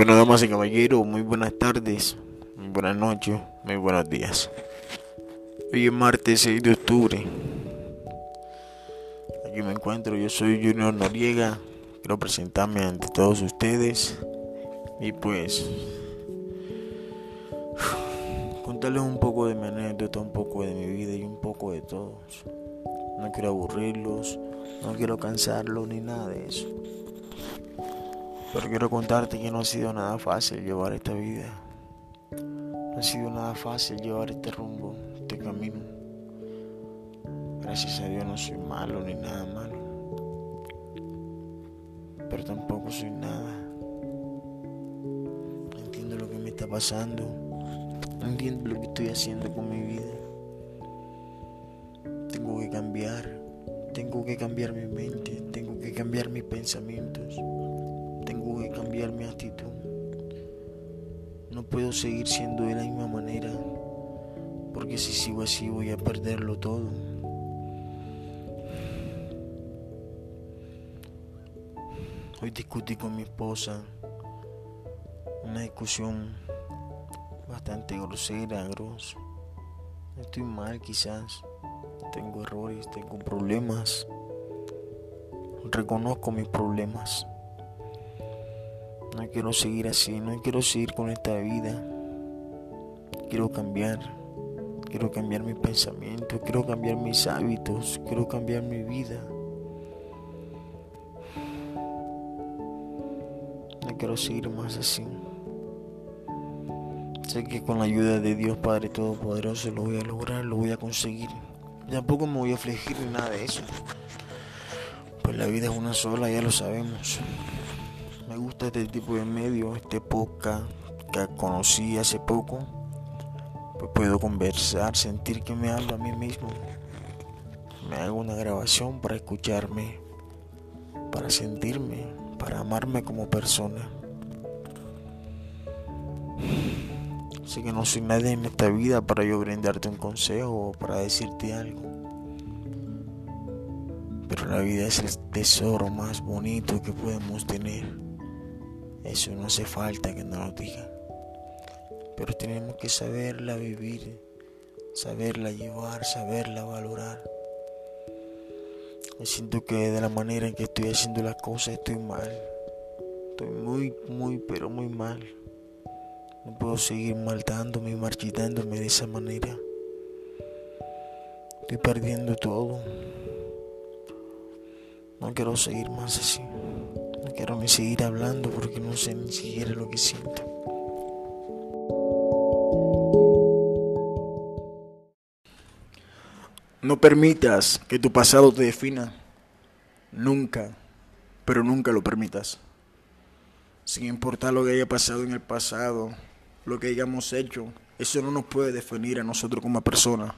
Bueno, damas y caballeros, muy buenas tardes, muy buenas noches, muy buenos días. Hoy es martes 6 de octubre. Aquí me encuentro, yo soy Junior Noriega. Quiero presentarme ante todos ustedes y pues contarles un poco de mi anécdota, un poco de mi vida y un poco de todos. No quiero aburrirlos, no quiero cansarlos ni nada de eso. Pero quiero contarte que no ha sido nada fácil llevar esta vida. No ha sido nada fácil llevar este rumbo, este camino. Gracias a Dios no soy malo ni nada malo. Pero tampoco soy nada. No entiendo lo que me está pasando. No entiendo lo que estoy haciendo con mi vida. Tengo que cambiar. Tengo que cambiar mi mente. Tengo que cambiar mis pensamientos tengo que cambiar mi actitud. No puedo seguir siendo de la misma manera, porque si sigo así voy a perderlo todo. Hoy discutí con mi esposa una discusión bastante grosera. Estoy mal quizás, tengo errores, tengo problemas. Reconozco mis problemas. No quiero seguir así, no quiero seguir con esta vida. Quiero cambiar. Quiero cambiar mis pensamientos, quiero cambiar mis hábitos, quiero cambiar mi vida. No quiero seguir más así. Sé que con la ayuda de Dios Padre Todopoderoso lo voy a lograr, lo voy a conseguir. Tampoco me voy a afligir ni nada de eso. Pues la vida es una sola, ya lo sabemos. Me gusta este tipo de medio, este podcast que conocí hace poco. Pues puedo conversar, sentir que me hablo a mí mismo. Me hago una grabación para escucharme, para sentirme, para amarme como persona. Sé que no soy nadie en esta vida para yo brindarte un consejo o para decirte algo. Pero la vida es el tesoro más bonito que podemos tener. Eso no hace falta que nos lo diga. Pero tenemos que saberla vivir, saberla llevar, saberla valorar. Me siento que de la manera en que estoy haciendo las cosas estoy mal. Estoy muy, muy, pero muy mal. No puedo seguir maldándome y marchitándome de esa manera. Estoy perdiendo todo. No quiero seguir más así. Quiero seguir hablando porque no sé ni siquiera lo que siento. No permitas que tu pasado te defina. Nunca, pero nunca lo permitas. Sin importar lo que haya pasado en el pasado, lo que hayamos hecho, eso no nos puede definir a nosotros como personas.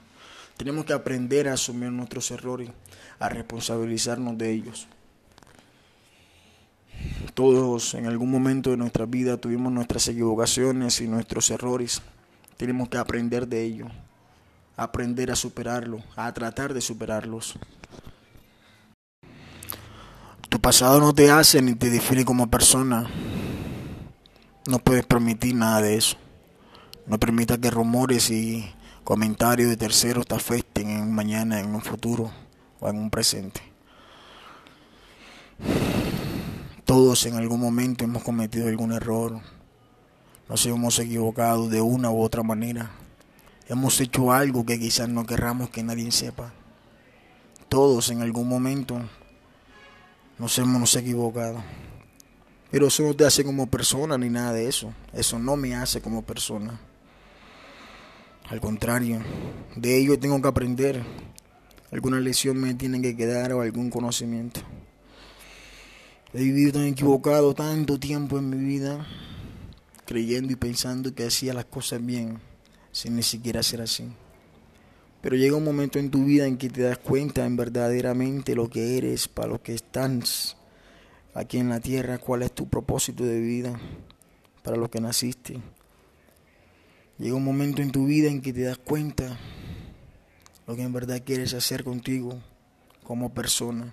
Tenemos que aprender a asumir nuestros errores, a responsabilizarnos de ellos. Todos en algún momento de nuestra vida tuvimos nuestras equivocaciones y nuestros errores. Tenemos que aprender de ello, aprender a superarlo, a tratar de superarlos. Tu pasado no te hace ni te define como persona. No puedes permitir nada de eso. No permitas que rumores y comentarios de terceros te afecten en un mañana, en un futuro o en un presente. Todos en algún momento hemos cometido algún error. Nos hemos equivocado de una u otra manera. Hemos hecho algo que quizás no querramos que nadie sepa. Todos en algún momento nos hemos equivocado. Pero eso no te hace como persona ni nada de eso. Eso no me hace como persona. Al contrario, de ello tengo que aprender. Alguna lección me tiene que quedar o algún conocimiento. He vivido tan equivocado tanto tiempo en mi vida, creyendo y pensando que hacía las cosas bien, sin ni siquiera ser así. Pero llega un momento en tu vida en que te das cuenta en verdaderamente lo que eres, para lo que estás aquí en la tierra, cuál es tu propósito de vida, para lo que naciste. Llega un momento en tu vida en que te das cuenta lo que en verdad quieres hacer contigo como persona.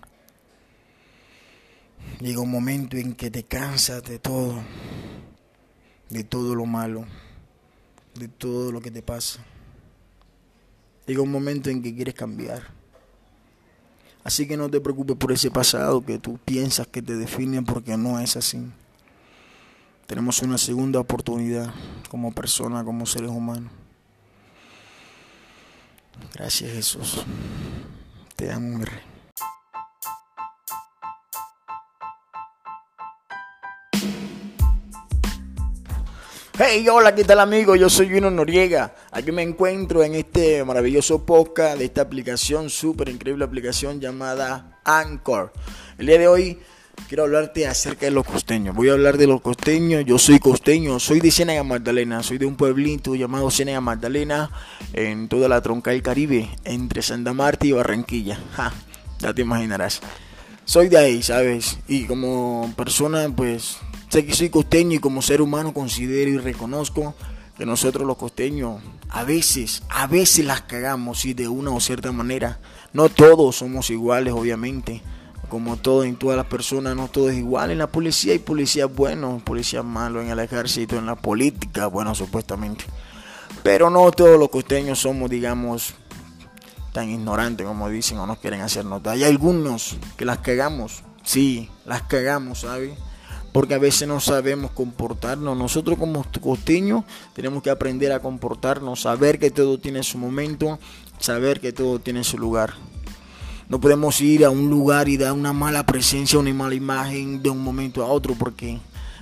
Llega un momento en que te cansas de todo. de todo lo malo, de todo lo que te pasa. Llega un momento en que quieres cambiar. Así que no te preocupes por ese pasado que tú piensas que te define porque no es así. Tenemos una segunda oportunidad como persona, como seres humanos. Gracias Jesús. Te amo, mi rey. Hey, hola, ¿qué tal amigos? Yo soy Juno Noriega. Aquí me encuentro en este maravilloso podcast de esta aplicación, súper increíble aplicación llamada Anchor. El día de hoy quiero hablarte acerca de los costeños. Voy a hablar de los costeños. Yo soy costeño, soy de Ciénaga Magdalena, soy de un pueblito llamado Ciénaga Magdalena en toda la tronca del Caribe, entre Santa Marta y Barranquilla. Ja, ya te imaginarás. Soy de ahí, ¿sabes? Y como persona, pues Sé que soy costeño y como ser humano considero y reconozco que nosotros los costeños a veces, a veces las cagamos, y de una o cierta manera. No todos somos iguales, obviamente. Como todo en todas las personas, no todo es igual. En la policía hay policías buenos, policías malos, en el ejército, en la política, bueno, supuestamente. Pero no todos los costeños somos, digamos, tan ignorantes como dicen o nos quieren hacer notar. Hay algunos que las cagamos, sí, las cagamos, ¿sabes? Porque a veces no sabemos comportarnos. Nosotros como costeños tenemos que aprender a comportarnos, saber que todo tiene su momento, saber que todo tiene su lugar. No podemos ir a un lugar y dar una mala presencia, una mala imagen de un momento a otro, porque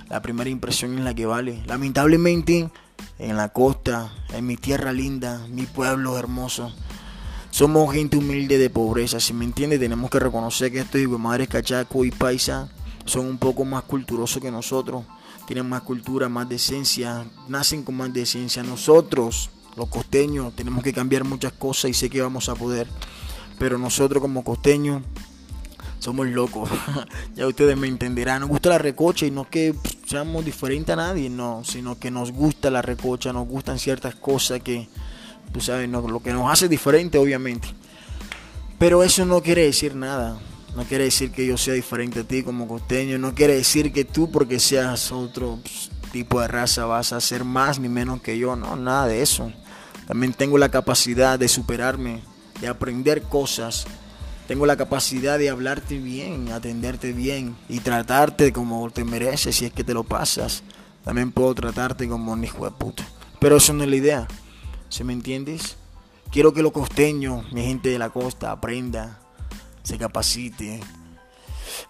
la primera impresión es la que vale. Lamentablemente, en la costa, en mi tierra linda, mi pueblo hermoso, somos gente humilde de pobreza. Si me entiende, tenemos que reconocer que estoy de madre cachaco y paisa son un poco más culturosos que nosotros, tienen más cultura, más decencia, nacen con más decencia. Nosotros, los costeños, tenemos que cambiar muchas cosas y sé que vamos a poder. Pero nosotros como costeños somos locos. ya ustedes me entenderán. Nos gusta la recocha y no es que seamos diferentes a nadie, no, sino que nos gusta la recocha, nos gustan ciertas cosas que, tú sabes, lo que nos hace diferente, obviamente. Pero eso no quiere decir nada. No quiere decir que yo sea diferente a ti como costeño. No quiere decir que tú porque seas otro tipo de raza vas a ser más ni menos que yo. No, nada de eso. También tengo la capacidad de superarme, de aprender cosas. Tengo la capacidad de hablarte bien, atenderte bien y tratarte como te mereces si es que te lo pasas. También puedo tratarte como un hijo de puta. Pero eso no es la idea. ¿Se me entiendes? Quiero que los costeños, mi gente de la costa, aprenda se capacite,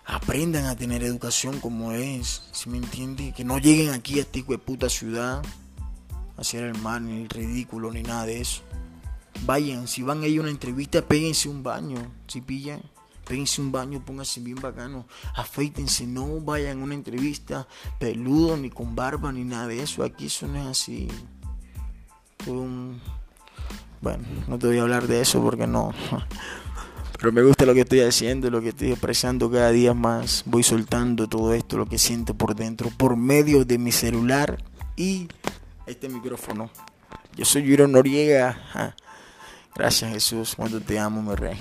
aprendan a tener educación como es, si me entiende? Que no lleguen aquí a esta de puta ciudad a hacer el mal, ni el ridículo, ni nada de eso. Vayan, si van a ir a una entrevista, péguense un baño, si pillan. Péguense un baño, pónganse bien bacano, afeítense, no vayan a una entrevista peludo, ni con barba, ni nada de eso. Aquí eso no es así. Bueno, no te voy a hablar de eso porque no. Pero me gusta lo que estoy haciendo, lo que estoy expresando cada día más. Voy soltando todo esto, lo que siento por dentro, por medio de mi celular y este micrófono. Yo soy Yuro Noriega. Gracias Jesús, cuando te amo, mi rey.